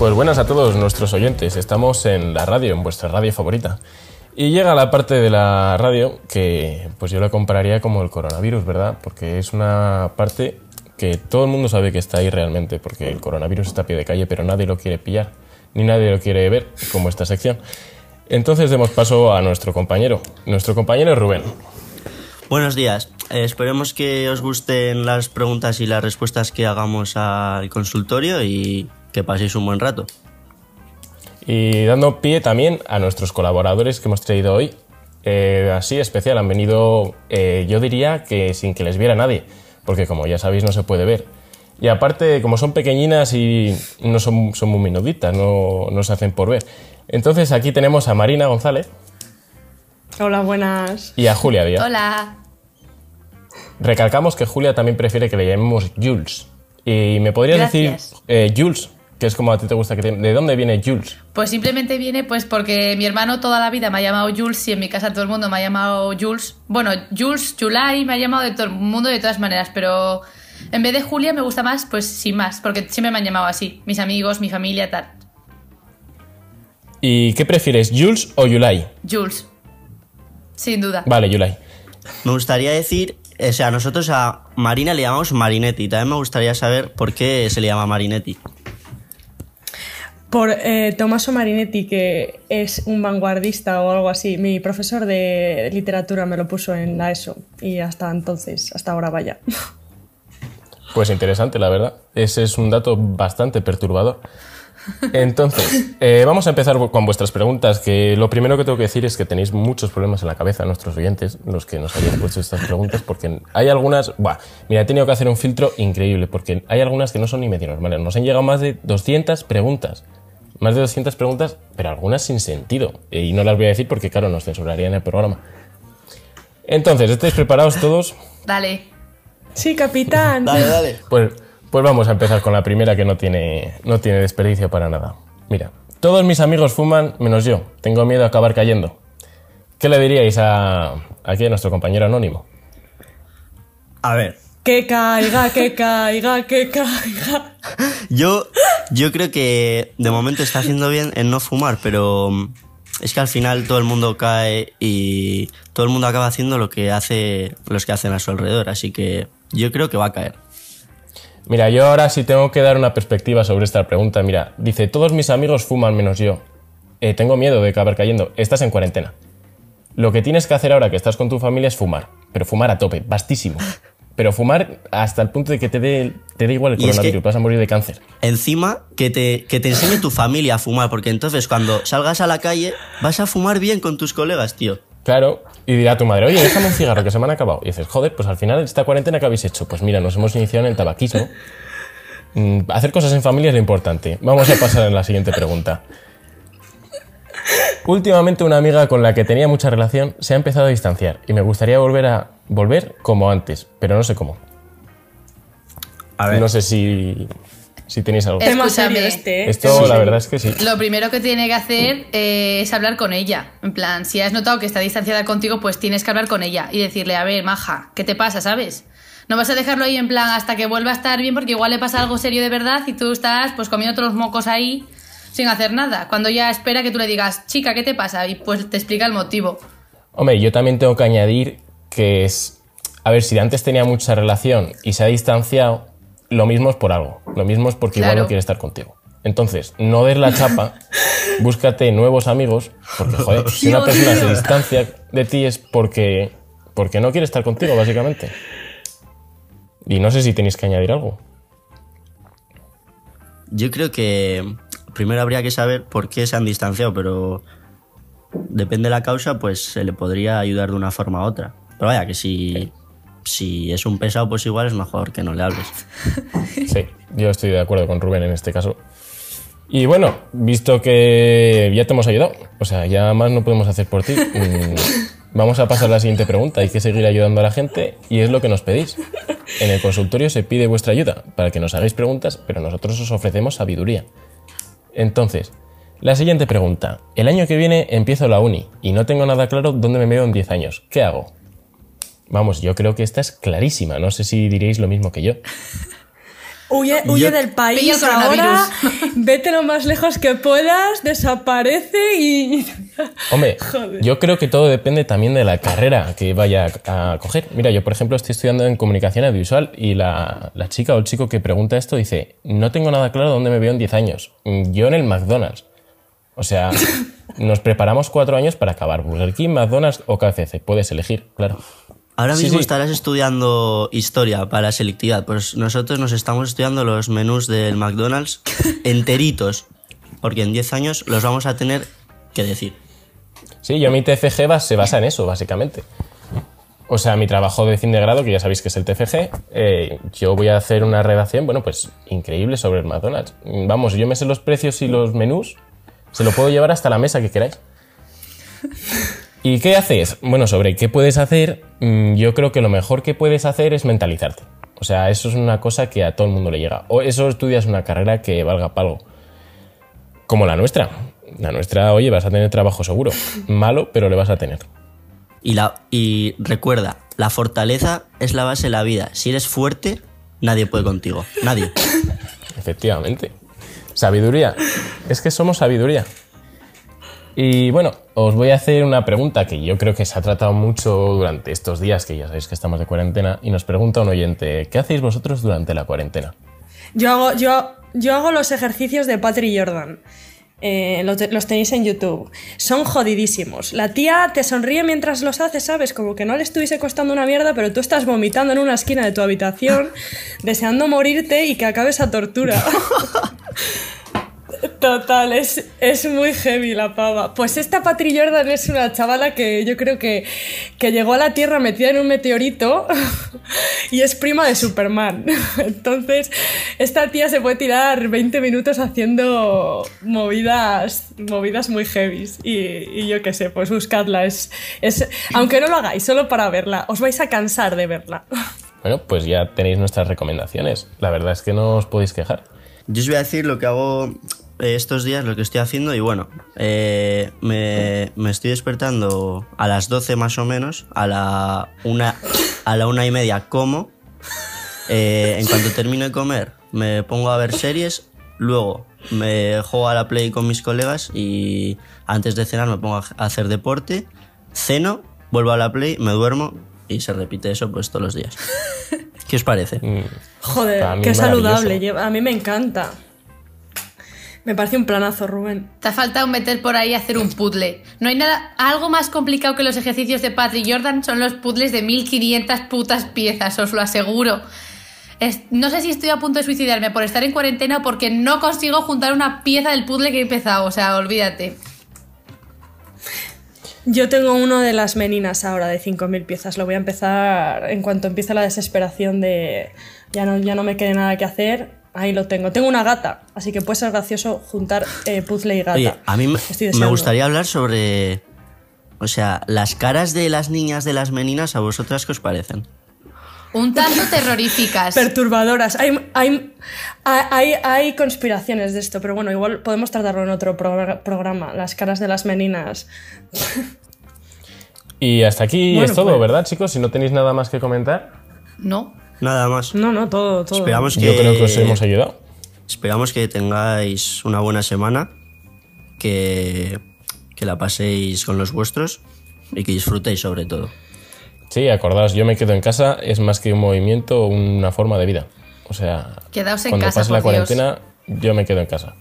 Pues buenas a todos nuestros oyentes. Estamos en la radio, en vuestra radio favorita. Y llega la parte de la radio que pues yo la compararía como el coronavirus, ¿verdad? Porque es una parte que todo el mundo sabe que está ahí realmente, porque el coronavirus está a pie de calle, pero nadie lo quiere pillar, ni nadie lo quiere ver, como esta sección. Entonces demos paso a nuestro compañero. Nuestro compañero es Rubén. Buenos días. Eh, esperemos que os gusten las preguntas y las respuestas que hagamos al consultorio y que paséis un buen rato. Y dando pie también a nuestros colaboradores que hemos traído hoy, eh, así especial, han venido, eh, yo diría que sin que les viera nadie, porque como ya sabéis no se puede ver. Y aparte, como son pequeñinas y no son, son muy minuditas, no, no se hacen por ver. Entonces aquí tenemos a Marina González. Hola, buenas. Y a Julia Díaz. Hola. Recalcamos que Julia también prefiere que le llamemos Jules. Y me podrías Gracias. decir, eh, Jules, que es como a ti te gusta que te- ¿De dónde viene Jules? Pues simplemente viene pues porque mi hermano toda la vida me ha llamado Jules y en mi casa todo el mundo me ha llamado Jules. Bueno, Jules, Julai, me ha llamado de todo el mundo de todas maneras, pero en vez de Julia me gusta más, pues sin más, porque siempre me han llamado así, mis amigos, mi familia, tal. ¿Y qué prefieres, Jules o Yulai? Jules. Sin duda. Vale, Yulai. Me gustaría decir, o sea, nosotros a Marina le llamamos Marinetti. También me gustaría saber por qué se le llama Marinetti. Por eh, Tommaso Marinetti, que es un vanguardista o algo así. Mi profesor de literatura me lo puso en la ESO. Y hasta entonces, hasta ahora vaya. Pues interesante, la verdad. Ese es un dato bastante perturbador. Entonces, eh, vamos a empezar con vuestras preguntas, que lo primero que tengo que decir es que tenéis muchos problemas en la cabeza, nuestros oyentes, los que nos habéis puesto estas preguntas, porque hay algunas, buah, mira, he tenido que hacer un filtro increíble, porque hay algunas que no son ni medio normales. Nos han llegado más de 200 preguntas, más de 200 preguntas, pero algunas sin sentido, y no las voy a decir porque, claro, nos censurarían el programa. Entonces, ¿estáis preparados todos? Dale. Sí, capitán. Dale, dale. Pues, pues vamos a empezar con la primera que no tiene, no tiene desperdicio para nada. Mira, todos mis amigos fuman menos yo. Tengo miedo a acabar cayendo. ¿Qué le diríais a, aquí a nuestro compañero anónimo? A ver, Que caiga, que caiga, que caiga. yo, yo creo que de momento está haciendo bien en no fumar, pero mm, es que al final todo el mundo cae y todo el mundo acaba haciendo lo que hace los que hacen a su alrededor. Así que yo creo que va a caer. Mira, yo ahora sí tengo que dar una perspectiva sobre esta pregunta. Mira, dice, todos mis amigos fuman menos yo. Eh, tengo miedo de acabar cayendo. Estás en cuarentena. Lo que tienes que hacer ahora que estás con tu familia es fumar. Pero fumar a tope, vastísimo. Pero fumar hasta el punto de que te dé, te dé igual el Y es que- coronavirus, vas a morir de cáncer. Encima, que te, que te enseñe tu familia a fumar, porque entonces cuando salgas a la calle vas a fumar bien con tus colegas, tío. Claro, y dirá tu madre, oye, déjame un cigarro que se me han acabado. Y dices, joder, pues al final esta cuarentena que habéis hecho, pues mira, nos hemos iniciado en el tabaquismo. Mm, hacer cosas en familia es lo importante. Vamos a pasar a la siguiente pregunta. Últimamente una amiga con la que tenía mucha relación se ha empezado a distanciar y me gustaría volver a volver como antes, pero no sé cómo. A ver. No sé si, si tenéis algo. Escúchame. serio este, ¿eh? Esto la verdad es que sí. Lo primero que tiene que hacer eh, es hablar con ella. En plan, si has notado que está distanciada contigo, pues tienes que hablar con ella y decirle, a ver, maja, ¿qué te pasa, sabes? No vas a dejarlo ahí en plan hasta que vuelva a estar bien porque igual le pasa algo serio de verdad y tú estás pues comiendo otros mocos ahí sin hacer nada. Cuando ya espera que tú le digas, chica, ¿qué te pasa? Y pues te explica el motivo. Hombre, yo también tengo que añadir que es. A ver, si antes tenía mucha relación y se ha distanciado, lo mismo es por algo. Lo mismo es porque igual no quiere estar contigo. Entonces, no des la chapa, búscate nuevos amigos, porque, joder, si una persona se distancia de ti es porque, porque no quiere estar contigo, básicamente. Y no sé si tenéis que añadir algo. Yo creo que primero habría que saber por qué se han distanciado, pero depende de la causa, pues se le podría ayudar de una forma u otra. Pero vaya, que si, si es un pesado, pues igual es mejor que no le hables. Sí, yo estoy de acuerdo con Rubén en este caso. Y bueno, visto que ya te hemos ayudado, o sea, ya más no podemos hacer por ti. mm, Vamos a pasar a la siguiente pregunta. Hay que seguir ayudando a la gente y es lo que nos pedís. En el consultorio se pide vuestra ayuda para que nos hagáis preguntas, pero nosotros os ofrecemos sabiduría. Entonces, la siguiente pregunta. El año que viene empiezo la uni y no tengo nada claro dónde me veo en 10 años. ¿Qué hago? Vamos, yo creo que esta es clarísima. No sé si diréis lo mismo que yo. Huye, huye Yo- del país ahora, vete lo más lejos que puedas, desaparece y... Hombre, Joder. yo creo que todo depende también de la carrera que vaya a coger. Mira, yo por ejemplo estoy estudiando en comunicación audiovisual y la, la chica o el chico que pregunta esto dice, no tengo nada claro dónde me veo en 10 años. Yo en el McDonald's. O sea, nos preparamos cuatro años para acabar Burger King, McDonald's o KFC. Puedes elegir, claro. Ahora Sí, mismo sí. estarás estudiando historia para selectividad. Pues nosotros nos estamos estudiando los menús del McDonald's enteritos. Porque en 10 años los vamos a tener que decir. Sí, yo mi TFG va- se basa en eso, básicamente. O sea, mi trabajo de fin de grado, que ya sabéis que es el TFG, eh, yo voy a hacer una redacción, bueno, pues increíble sobre el McDonald's. Vamos, yo me sé los precios y los menús, se lo puedo llevar hasta la mesa que queráis. ¿Y qué haces? Bueno, sobre qué puedes hacer, mm, yo creo que lo mejor que puedes hacer es mentalizarte. O sea, eso es una cosa que a todo el mundo le llega. O eso estudias una carrera que valga palgo. Como la nuestra. La nuestra, oye, vas a tener trabajo seguro. Malo, pero le vas a tener. Y, la, y recuerda, la fortaleza es la base de la vida. Si eres fuerte, nadie puede contigo. Nadie. Efectivamente. Sabiduría. Es que somos sabiduría. Y bueno, os voy a hacer una pregunta que yo creo que se ha tratado mucho durante estos días, que ya sabéis que estamos de cuarentena, y nos pregunta un oyente, ¿qué hacéis vosotros durante la cuarentena? Yo hago, yo, yo hago los ejercicios de Patrick Jordan. Eh, los, los tenéis en YouTube. Son jodidísimos. La tía te sonríe mientras los hace, ¿sabes? Como que no le estuviese costando una mierda, pero tú estás vomitando en una esquina de tu habitación, deseando morirte y que acabe esa tortura. Total, es, es muy heavy la pava. Pues esta Patri Jordan es una chavala que yo creo que, que llegó a la Tierra metida en un meteorito y es prima de Superman. Entonces, esta tía se puede tirar 20 minutos haciendo movidas, movidas muy heavies. Y, y yo qué sé, pues buscadla. Es, es, aunque no lo hagáis, solo para verla, os vais a cansar de verla. Bueno, pues ya tenéis nuestras recomendaciones. La verdad es que no os podéis quejar. Yo os voy a decir lo que hago estos días, lo que estoy haciendo. Y bueno, eh, me, me estoy despertando a las 12 más o menos. A la una, a la una y media como. Eh, en cuanto termino de comer, me pongo a ver series. Luego me juego a la play con mis colegas. Y antes de cenar me pongo a hacer deporte. Ceno, vuelvo a la play, me duermo. Y se repite eso pues todos los días. ¿Qué os parece? Mm, Joder, qué saludable. A mí me encanta. Me parece un planazo, Rubén. Te ha faltado meter por ahí hacer un puzzle. No hay nada, algo más complicado que los ejercicios de Patrick Jordan son los puzzles de 1500 putas piezas, os lo aseguro. Es- no sé si estoy a punto de suicidarme por estar en cuarentena o porque no consigo juntar una pieza del puzzle que he empezado, o sea, olvídate. Yo tengo uno de las meninas ahora de 5.000 piezas. Lo voy a empezar en cuanto empiece la desesperación de ya no, ya no me quede nada que hacer. Ahí lo tengo. Tengo una gata, así que puede ser gracioso juntar eh, puzzle y gata. Oye, a mí me, gustaría hablar sobre. O sea, las caras de las niñas de las meninas, ¿a vosotras qué os parecen? Un tanto terroríficas. Perturbadoras. Hay, hay, hay, hay conspiraciones de esto, pero bueno, igual podemos tratarlo en otro progr- programa. Las caras de las meninas. Y hasta aquí Bueno, es todo, pues- ¿verdad, chicos? Si no tenéis nada más que comentar, No. Nada más. No, no, todo, todo. Esperamos que, yo creo que os hemos ayudado. esperamos que tengáis una buena semana, que, que la paséis con los vuestros y que disfrutéis sobre todo. Sí, acordaos, yo me quedo en casa, es más que un movimiento, una forma de vida. O sea, Quedaos en cuando casa, pase la Dios. cuarentena, yo me quedo en casa.